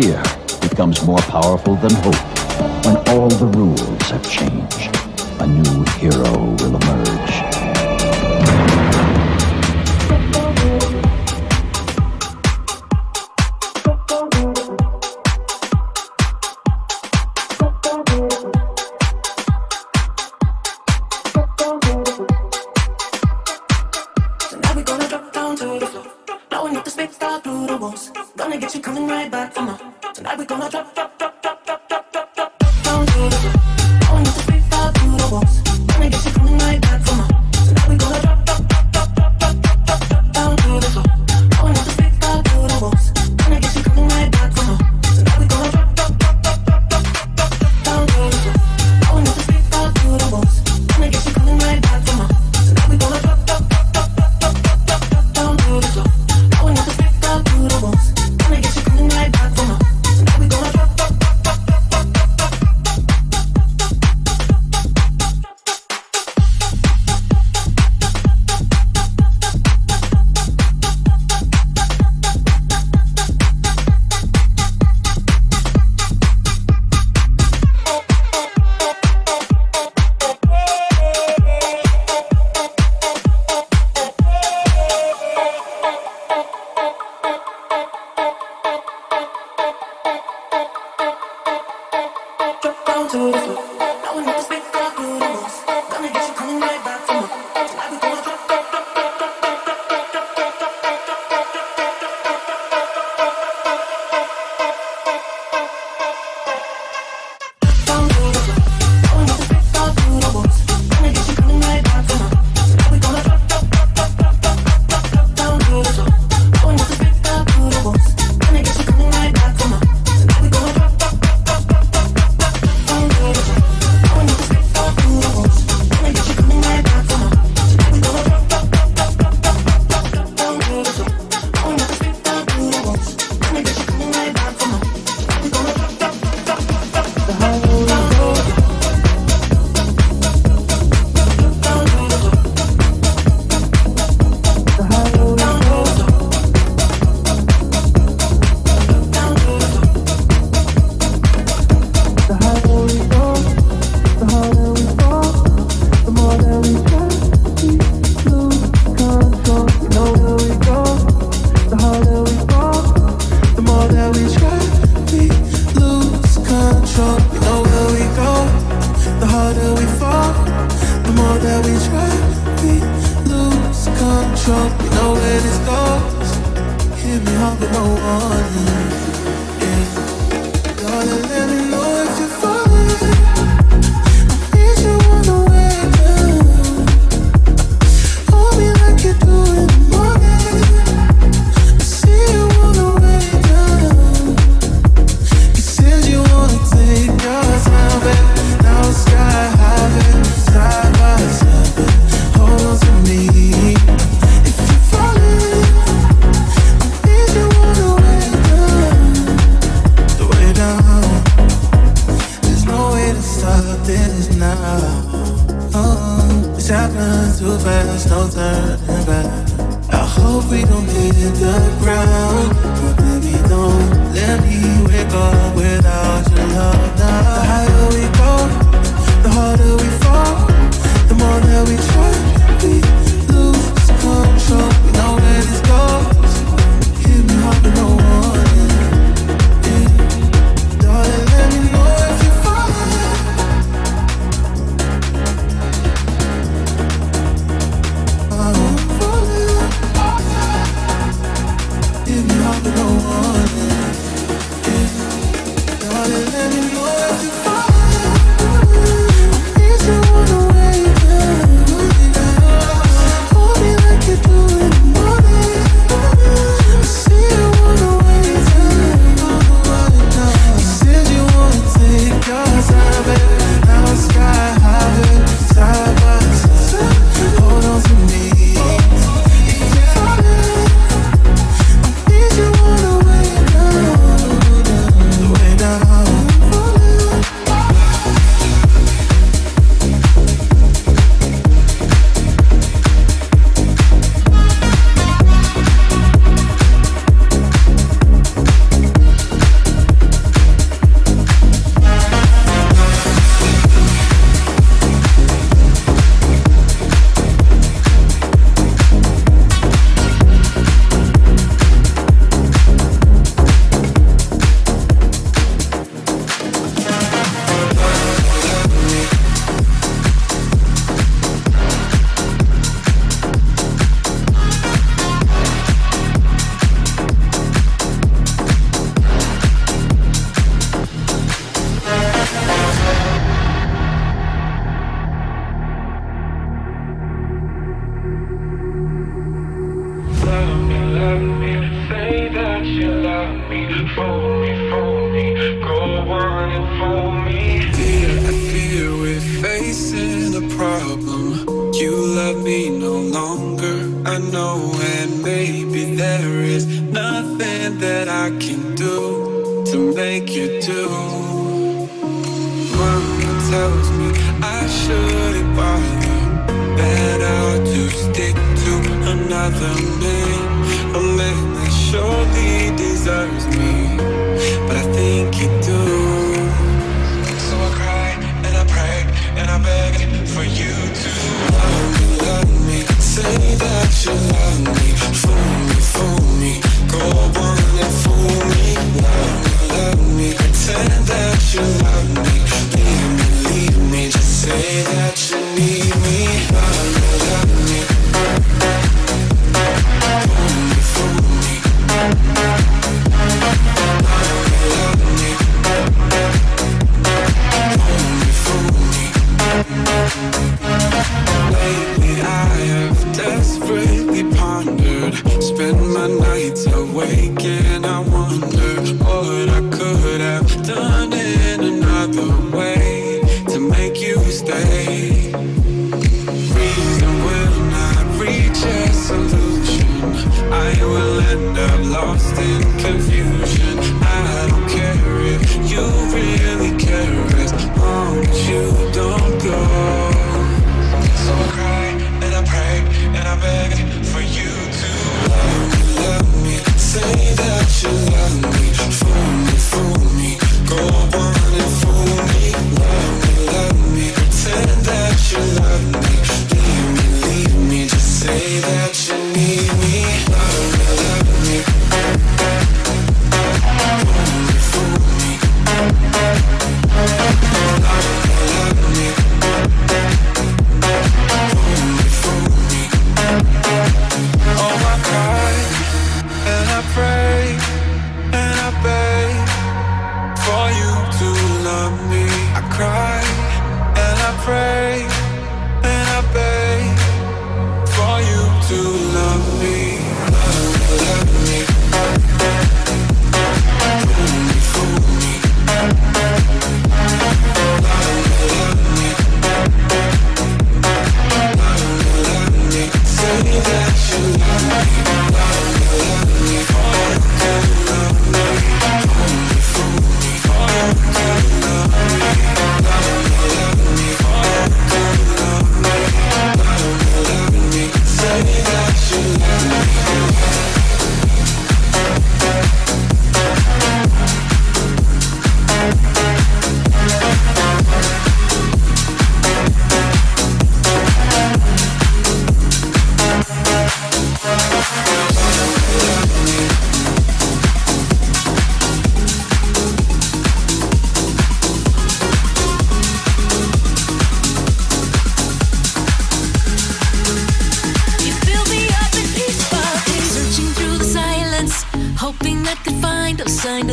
fear becomes more powerful than hope. When all the rules have changed, a new hero will emerge. that we try, we lose control. You know where this goes. Hit me hard with no warning.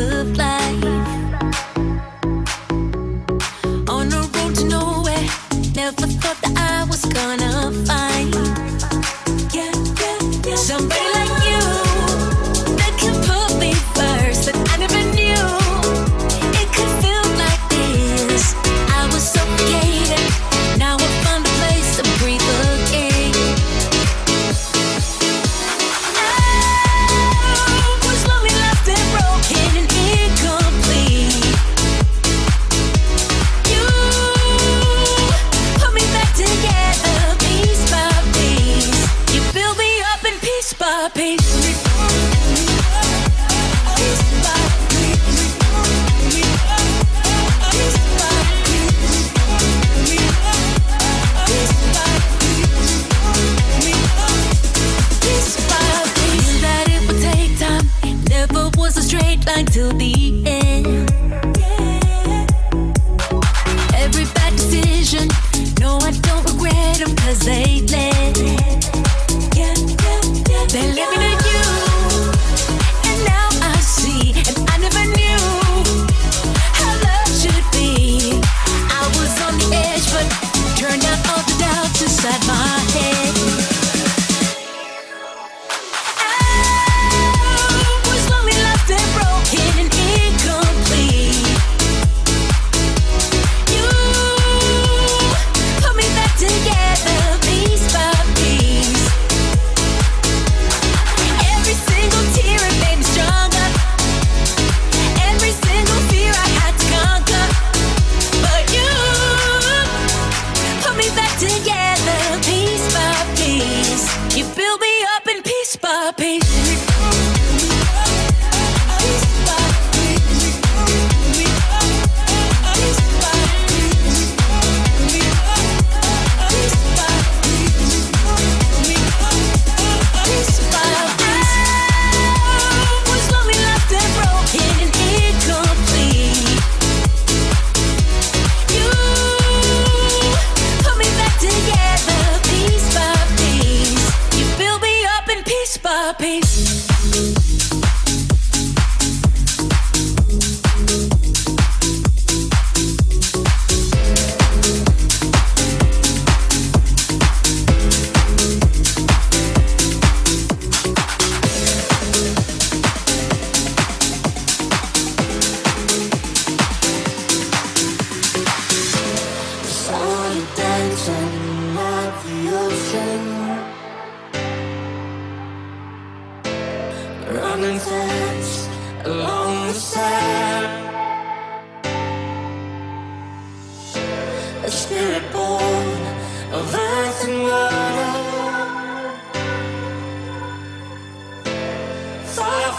Cause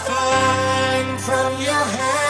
find from your hand.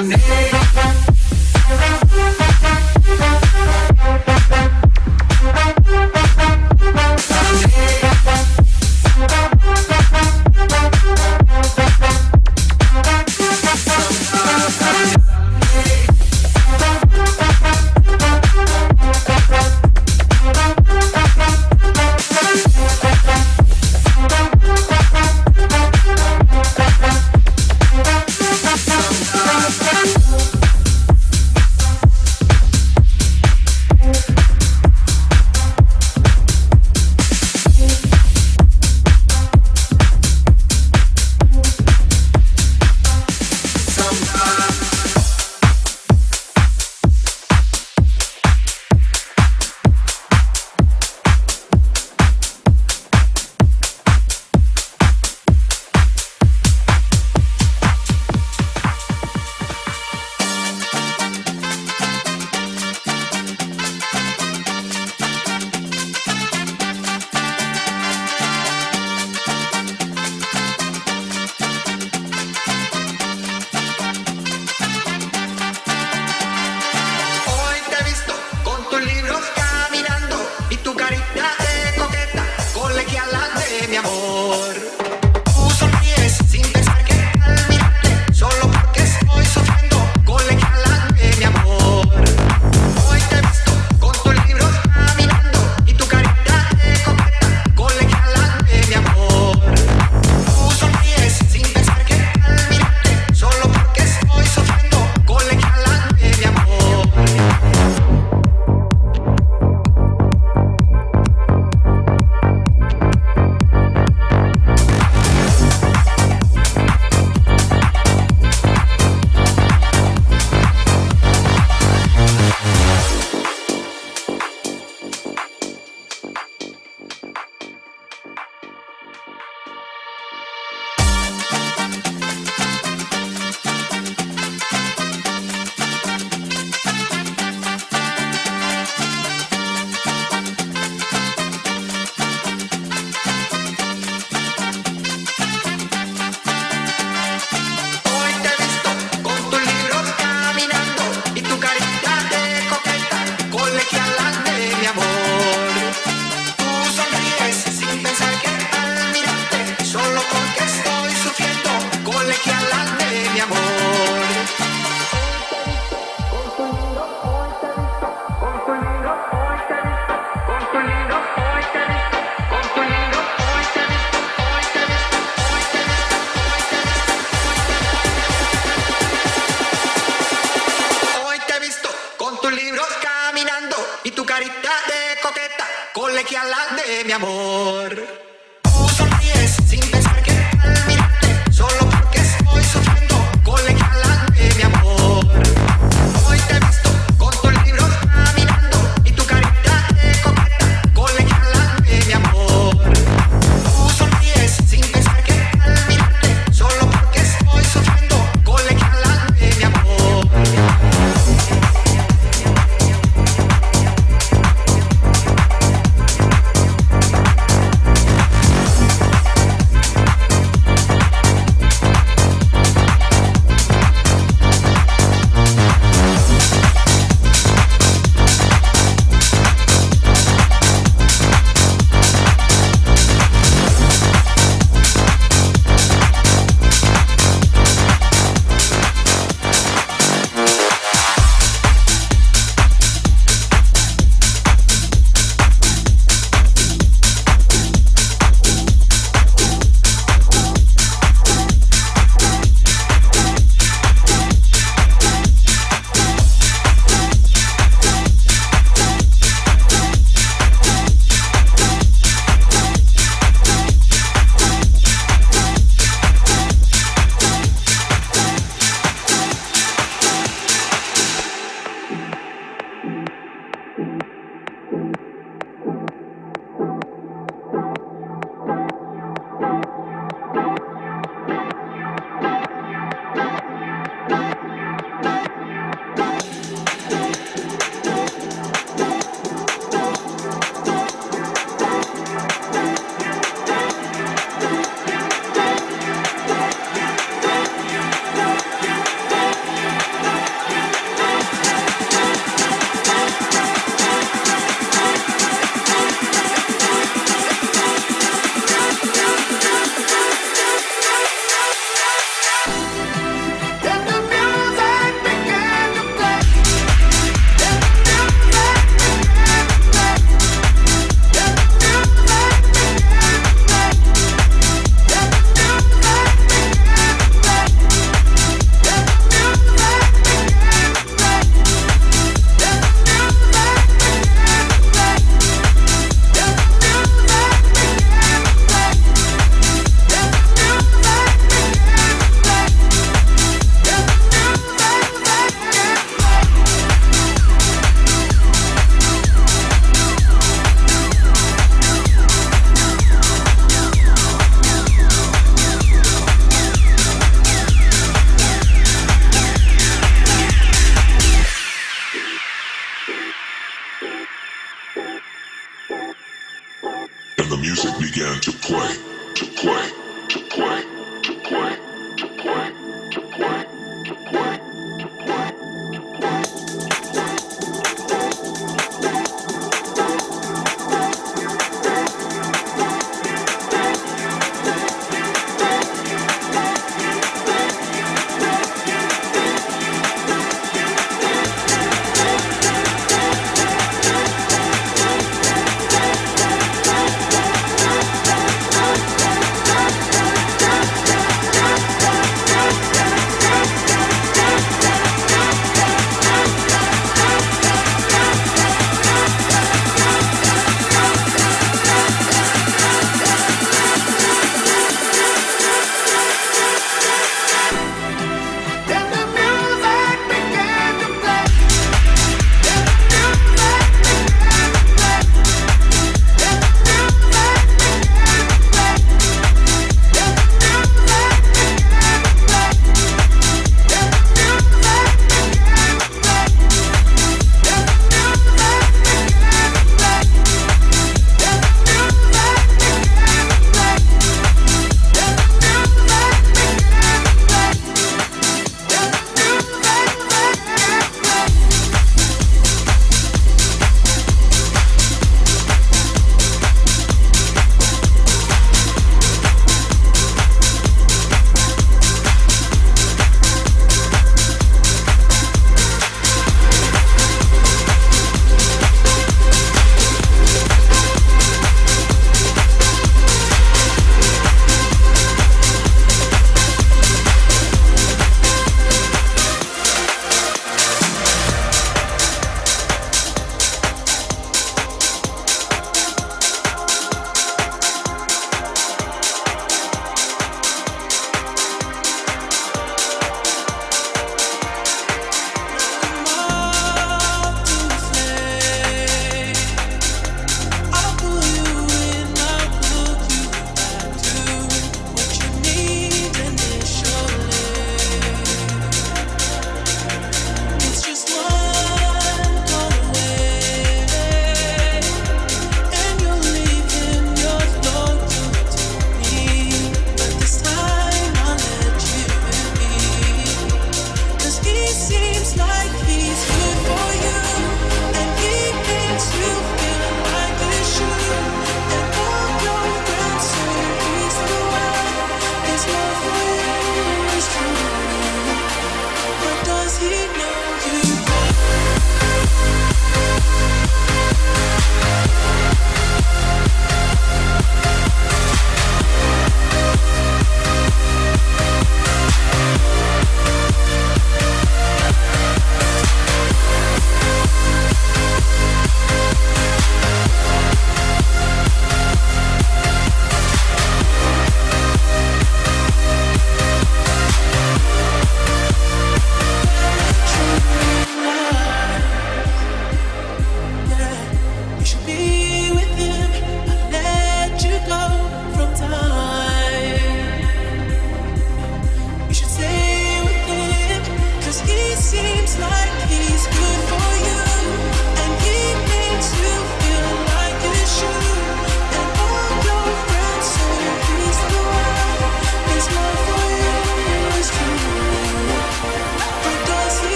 Tú sonríes